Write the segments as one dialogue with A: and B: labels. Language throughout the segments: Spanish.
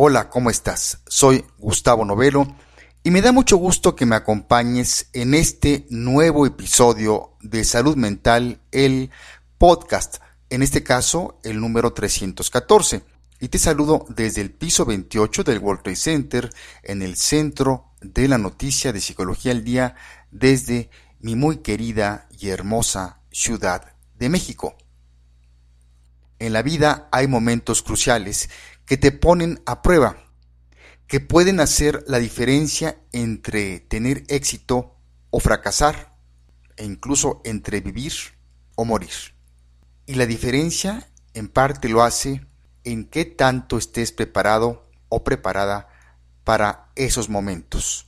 A: Hola, ¿cómo estás? Soy Gustavo Novelo y me da mucho gusto que me acompañes en este nuevo episodio de Salud Mental, el podcast, en este caso el número 314. Y te saludo desde el piso 28 del World Trade Center, en el centro de la noticia de Psicología al Día, desde mi muy querida y hermosa Ciudad de México. En la vida hay momentos cruciales que te ponen a prueba, que pueden hacer la diferencia entre tener éxito o fracasar, e incluso entre vivir o morir. Y la diferencia en parte lo hace en qué tanto estés preparado o preparada para esos momentos.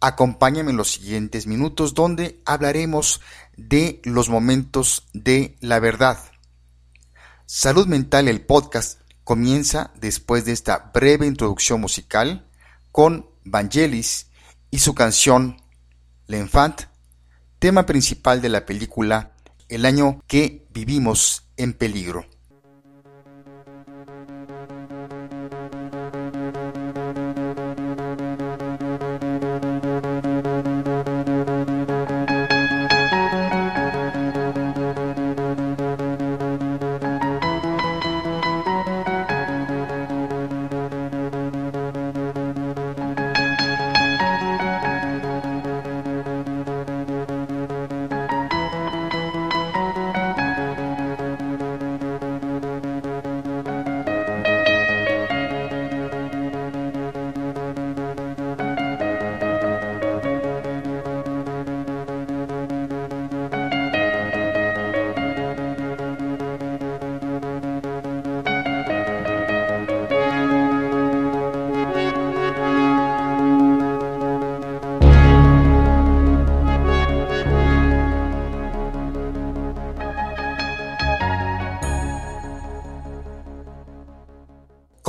A: Acompáñame en los siguientes minutos donde hablaremos de los momentos de la verdad. Salud Mental, el podcast, comienza después de esta breve introducción musical con Vangelis y su canción L'Enfant, tema principal de la película El año que vivimos en peligro.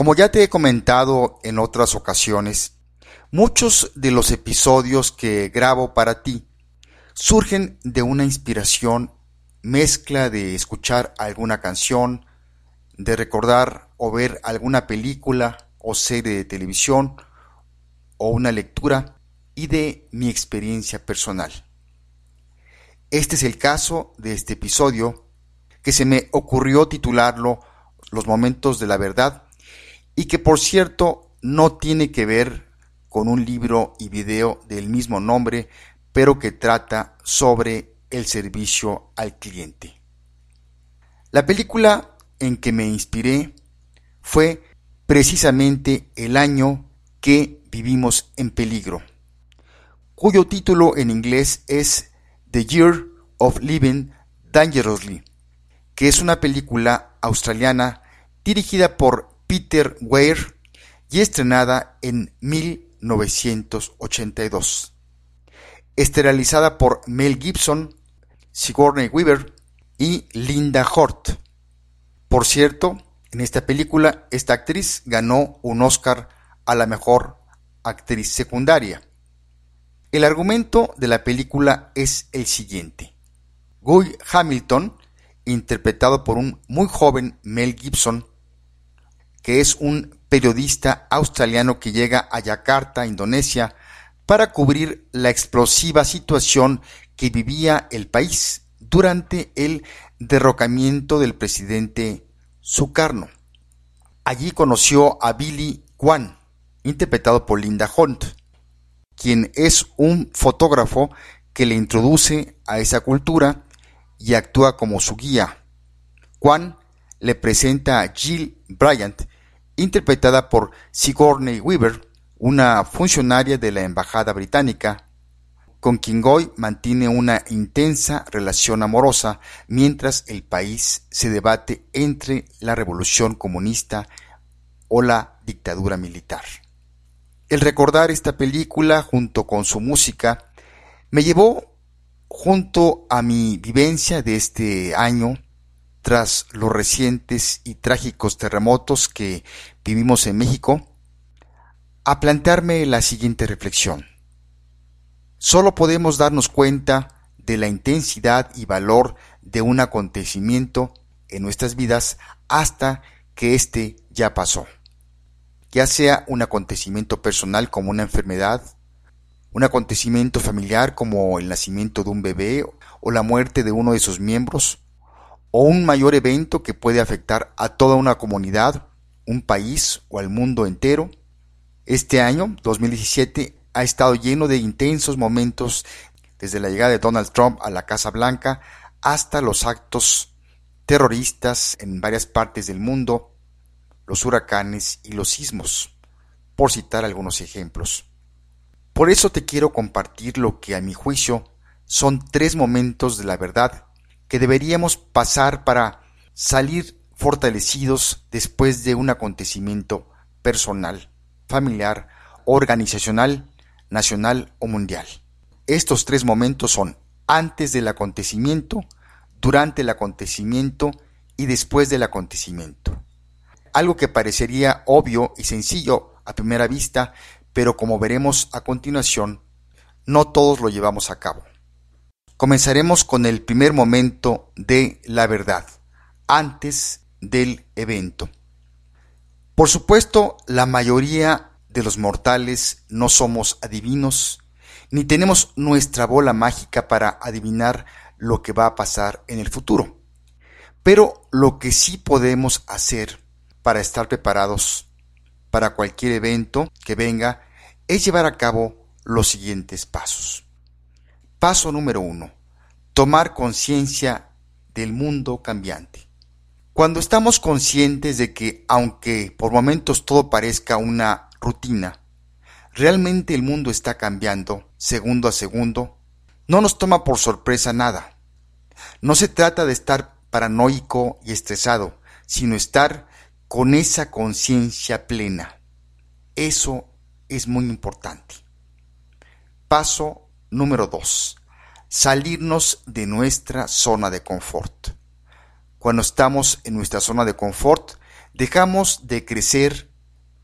A: Como ya te he comentado en otras ocasiones, muchos de los episodios que grabo para ti surgen de una inspiración mezcla de escuchar alguna canción, de recordar o ver alguna película o serie de televisión o una lectura y de mi experiencia personal. Este es el caso de este episodio que se me ocurrió titularlo Los momentos de la verdad y que por cierto no tiene que ver con un libro y video del mismo nombre, pero que trata sobre el servicio al cliente. La película en que me inspiré fue precisamente el año que vivimos en peligro, cuyo título en inglés es The Year of Living Dangerously, que es una película australiana dirigida por Peter Weir y estrenada en 1982. Esterilizada por Mel Gibson, Sigourney Weaver y Linda Hort. Por cierto, en esta película esta actriz ganó un Oscar a la mejor actriz secundaria. El argumento de la película es el siguiente. Guy Hamilton, interpretado por un muy joven Mel Gibson, que es un periodista australiano que llega a Yakarta, Indonesia, para cubrir la explosiva situación que vivía el país durante el derrocamiento del presidente Sukarno. Allí conoció a Billy Kwan, interpretado por Linda Hunt, quien es un fotógrafo que le introduce a esa cultura y actúa como su guía. Kwan le presenta a Jill Bryant, interpretada por Sigourney Weaver, una funcionaria de la Embajada Británica, con quien Goy mantiene una intensa relación amorosa mientras el país se debate entre la revolución comunista o la dictadura militar. El recordar esta película junto con su música me llevó junto a mi vivencia de este año tras los recientes y trágicos terremotos que vivimos en México, a plantearme la siguiente reflexión. Solo podemos darnos cuenta de la intensidad y valor de un acontecimiento en nuestras vidas hasta que éste ya pasó. ya sea un acontecimiento personal como una enfermedad, un acontecimiento familiar como el nacimiento de un bebé o la muerte de uno de sus miembros, o un mayor evento que puede afectar a toda una comunidad, un país o al mundo entero. Este año, 2017, ha estado lleno de intensos momentos desde la llegada de Donald Trump a la Casa Blanca hasta los actos terroristas en varias partes del mundo, los huracanes y los sismos, por citar algunos ejemplos. Por eso te quiero compartir lo que a mi juicio son tres momentos de la verdad que deberíamos pasar para salir fortalecidos después de un acontecimiento personal, familiar, organizacional, nacional o mundial. Estos tres momentos son antes del acontecimiento, durante el acontecimiento y después del acontecimiento. Algo que parecería obvio y sencillo a primera vista, pero como veremos a continuación, no todos lo llevamos a cabo. Comenzaremos con el primer momento de la verdad, antes del evento. Por supuesto, la mayoría de los mortales no somos adivinos, ni tenemos nuestra bola mágica para adivinar lo que va a pasar en el futuro. Pero lo que sí podemos hacer para estar preparados para cualquier evento que venga es llevar a cabo los siguientes pasos. Paso número uno. Tomar conciencia del mundo cambiante. Cuando estamos conscientes de que, aunque por momentos todo parezca una rutina, realmente el mundo está cambiando segundo a segundo, no nos toma por sorpresa nada. No se trata de estar paranoico y estresado, sino estar con esa conciencia plena. Eso es muy importante. Paso número 2. Salirnos de nuestra zona de confort. Cuando estamos en nuestra zona de confort, dejamos de crecer,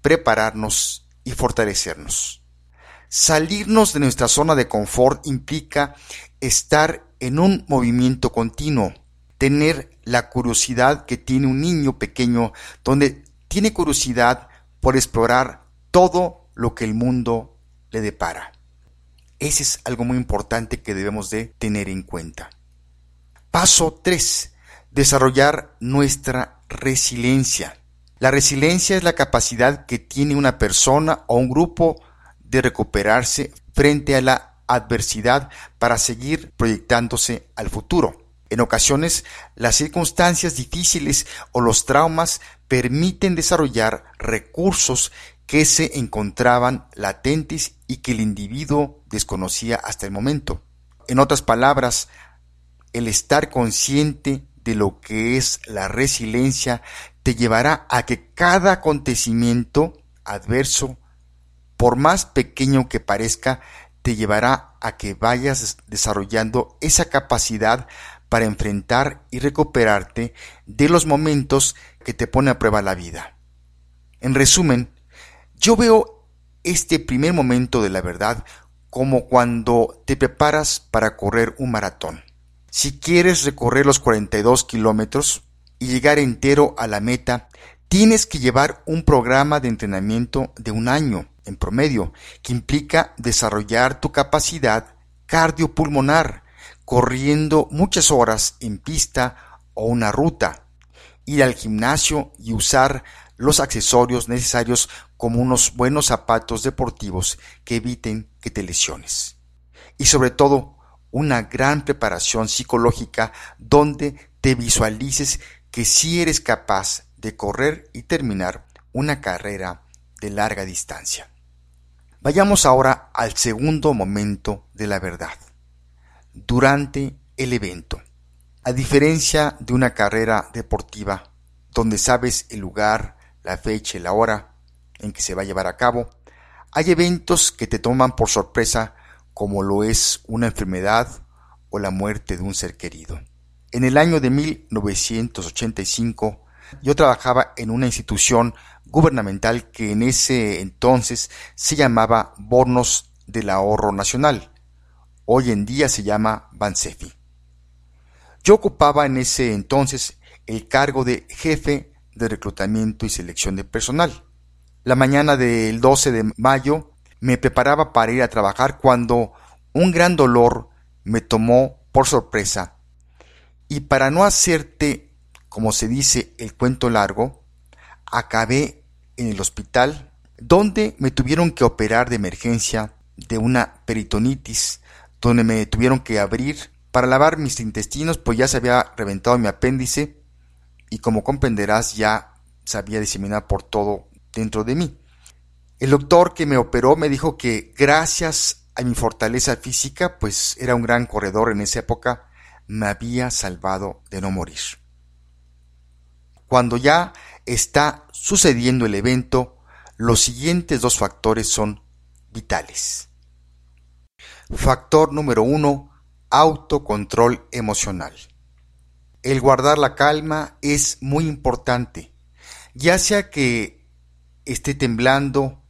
A: prepararnos y fortalecernos. Salirnos de nuestra zona de confort implica estar en un movimiento continuo, tener la curiosidad que tiene un niño pequeño, donde tiene curiosidad por explorar todo lo que el mundo le depara. Ese es algo muy importante que debemos de tener en cuenta. Paso 3. Desarrollar nuestra resiliencia. La resiliencia es la capacidad que tiene una persona o un grupo de recuperarse frente a la adversidad para seguir proyectándose al futuro. En ocasiones, las circunstancias difíciles o los traumas permiten desarrollar recursos que se encontraban latentes y que el individuo desconocía hasta el momento. En otras palabras, el estar consciente de lo que es la resiliencia te llevará a que cada acontecimiento adverso, por más pequeño que parezca, te llevará a que vayas desarrollando esa capacidad para enfrentar y recuperarte de los momentos que te pone a prueba la vida. En resumen, yo veo este primer momento de la verdad como cuando te preparas para correr un maratón. Si quieres recorrer los 42 kilómetros y llegar entero a la meta, tienes que llevar un programa de entrenamiento de un año en promedio, que implica desarrollar tu capacidad cardiopulmonar, corriendo muchas horas en pista o una ruta, ir al gimnasio y usar los accesorios necesarios como unos buenos zapatos deportivos que eviten que te lesiones. Y sobre todo, una gran preparación psicológica donde te visualices que sí eres capaz de correr y terminar una carrera de larga distancia. Vayamos ahora al segundo momento de la verdad, durante el evento. A diferencia de una carrera deportiva, donde sabes el lugar, la fecha y la hora en que se va a llevar a cabo, hay eventos que te toman por sorpresa como lo es una enfermedad o la muerte de un ser querido. En el año de 1985 yo trabajaba en una institución gubernamental que en ese entonces se llamaba Bonos del Ahorro Nacional. Hoy en día se llama Bansefi. Yo ocupaba en ese entonces el cargo de jefe de reclutamiento y selección de personal. La mañana del 12 de mayo me preparaba para ir a trabajar cuando un gran dolor me tomó por sorpresa. Y para no hacerte, como se dice, el cuento largo, acabé en el hospital donde me tuvieron que operar de emergencia de una peritonitis, donde me tuvieron que abrir para lavar mis intestinos, pues ya se había reventado mi apéndice y como comprenderás ya se había diseminado por todo dentro de mí. El doctor que me operó me dijo que gracias a mi fortaleza física, pues era un gran corredor en esa época, me había salvado de no morir. Cuando ya está sucediendo el evento, los siguientes dos factores son vitales. Factor número uno, autocontrol emocional. El guardar la calma es muy importante, ya sea que esté temblando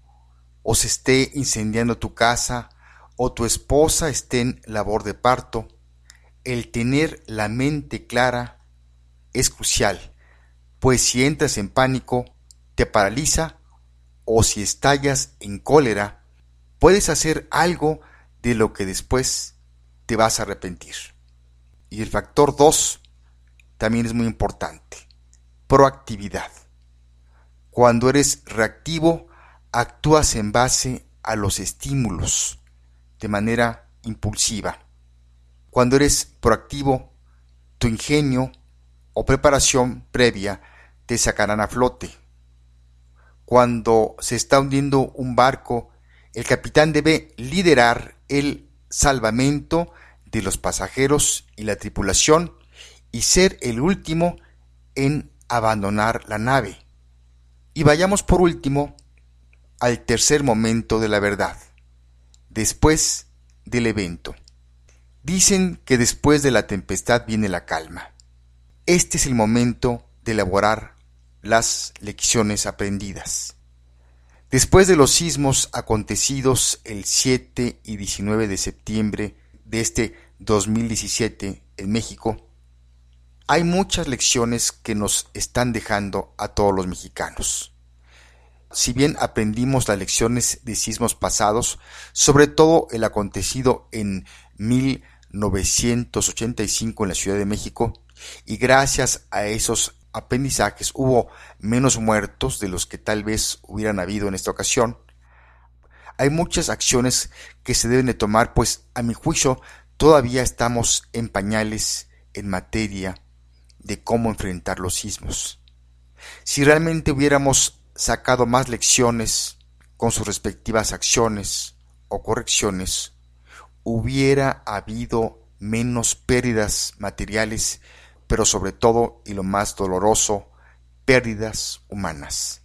A: o se esté incendiando tu casa o tu esposa esté en labor de parto, el tener la mente clara es crucial, pues si entras en pánico, te paraliza o si estallas en cólera, puedes hacer algo de lo que después te vas a arrepentir. Y el factor 2 también es muy importante. Proactividad. Cuando eres reactivo, actúas en base a los estímulos de manera impulsiva. Cuando eres proactivo, tu ingenio o preparación previa te sacarán a flote. Cuando se está hundiendo un barco, el capitán debe liderar el salvamento de los pasajeros y la tripulación y ser el último en abandonar la nave. Y vayamos por último al tercer momento de la verdad, después del evento. Dicen que después de la tempestad viene la calma. Este es el momento de elaborar las lecciones aprendidas. Después de los sismos acontecidos el 7 y 19 de septiembre de este 2017 en México, hay muchas lecciones que nos están dejando a todos los mexicanos. Si bien aprendimos las lecciones de sismos pasados, sobre todo el acontecido en 1985 en la Ciudad de México, y gracias a esos aprendizajes hubo menos muertos de los que tal vez hubieran habido en esta ocasión. Hay muchas acciones que se deben de tomar, pues a mi juicio todavía estamos en pañales en materia de cómo enfrentar los sismos. Si realmente hubiéramos sacado más lecciones con sus respectivas acciones o correcciones, hubiera habido menos pérdidas materiales pero sobre todo, y lo más doloroso, pérdidas humanas.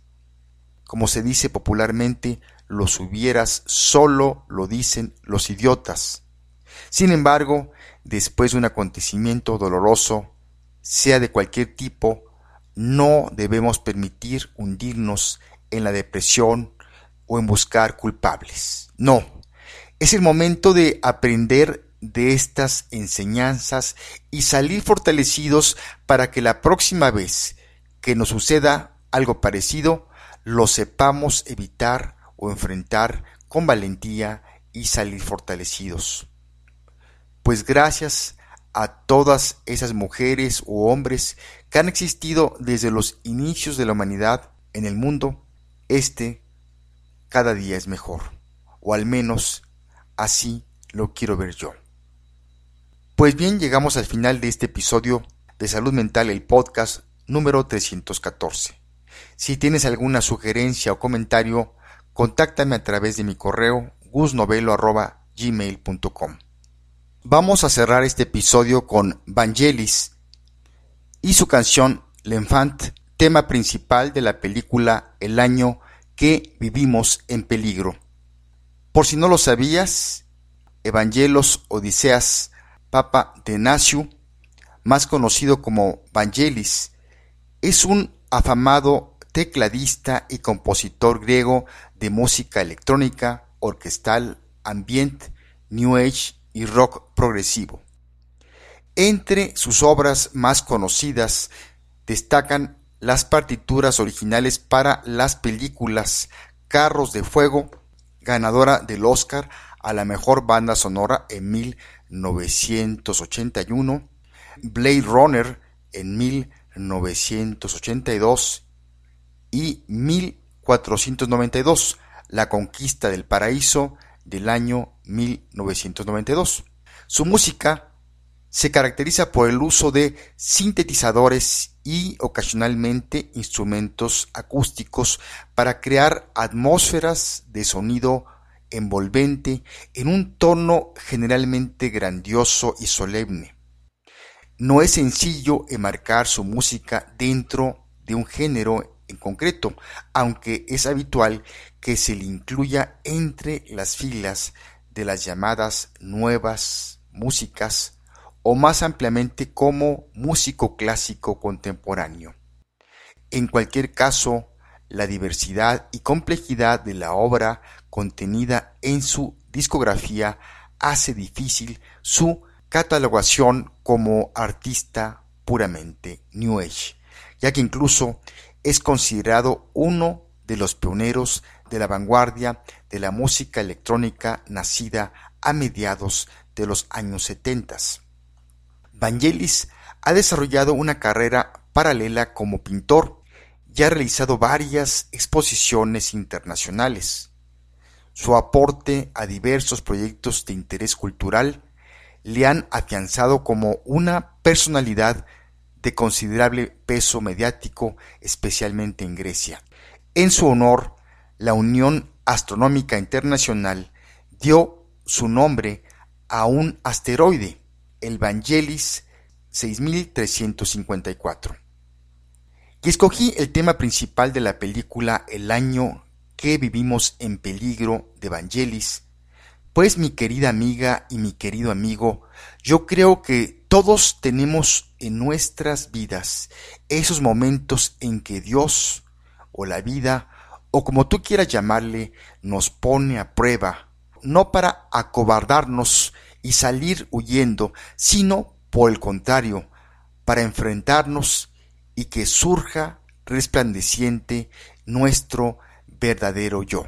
A: Como se dice popularmente, los hubieras solo lo dicen los idiotas. Sin embargo, después de un acontecimiento doloroso, sea de cualquier tipo, no debemos permitir hundirnos en la depresión o en buscar culpables. No, es el momento de aprender de estas enseñanzas y salir fortalecidos para que la próxima vez que nos suceda algo parecido, lo sepamos evitar o enfrentar con valentía y salir fortalecidos. Pues gracias a todas esas mujeres u hombres que han existido desde los inicios de la humanidad en el mundo, este cada día es mejor, o al menos así lo quiero ver yo. Pues bien, llegamos al final de este episodio de Salud Mental, el podcast número 314. Si tienes alguna sugerencia o comentario, contáctame a través de mi correo gusnovelo.gmail.com. Vamos a cerrar este episodio con Vangelis y su canción L'Enfant, tema principal de la película El año que vivimos en peligro. Por si no lo sabías, Evangelos Odiseas Papa de Naciu, más conocido como Vangelis, es un afamado tecladista y compositor griego de música electrónica, orquestal, ambient, new age y rock progresivo. Entre sus obras más conocidas destacan las partituras originales para las películas Carros de Fuego, ganadora del Oscar a la mejor banda sonora en 1981, Blade Runner en 1982 y 1492, La Conquista del Paraíso del año 1992. Su música se caracteriza por el uso de sintetizadores y ocasionalmente instrumentos acústicos para crear atmósferas de sonido envolvente en un tono generalmente grandioso y solemne. No es sencillo enmarcar su música dentro de un género en concreto, aunque es habitual que se le incluya entre las filas de las llamadas nuevas músicas o más ampliamente como músico clásico contemporáneo. En cualquier caso, la diversidad y complejidad de la obra contenida en su discografía hace difícil su catalogación como artista puramente New Age, ya que incluso es considerado uno de los pioneros de la vanguardia de la música electrónica nacida a mediados de los años 70. Vangelis ha desarrollado una carrera paralela como pintor y ha realizado varias exposiciones internacionales. Su aporte a diversos proyectos de interés cultural le han afianzado como una personalidad de considerable peso mediático, especialmente en Grecia. En su honor, la Unión Astronómica Internacional dio su nombre a un asteroide, el Vangelis 6354. Y escogí el tema principal de la película El año que vivimos en peligro de Vangelis, pues mi querida amiga y mi querido amigo, yo creo que todos tenemos en nuestras vidas esos momentos en que Dios o la vida o como tú quieras llamarle nos pone a prueba, no para acobardarnos y salir huyendo, sino por el contrario, para enfrentarnos y que surja resplandeciente nuestro verdadero yo.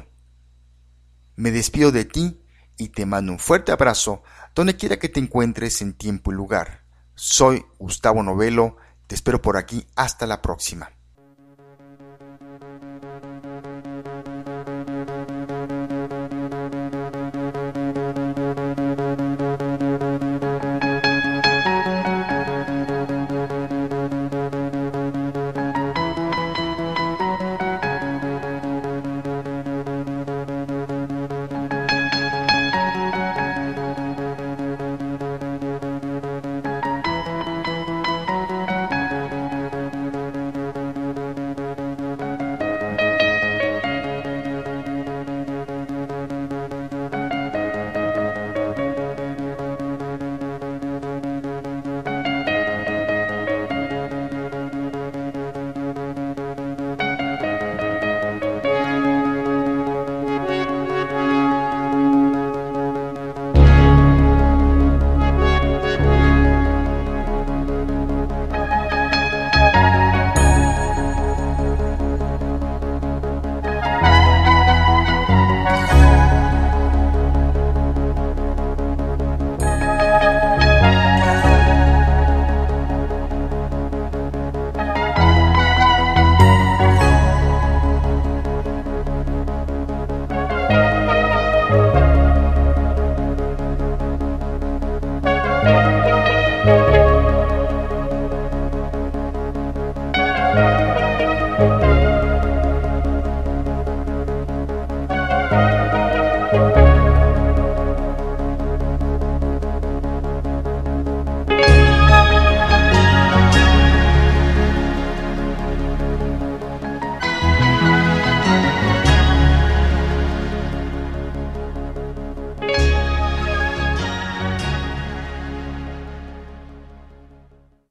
A: Me despido de ti y te mando un fuerte abrazo donde quiera que te encuentres en tiempo y lugar. Soy Gustavo Novelo, te espero por aquí, hasta la próxima.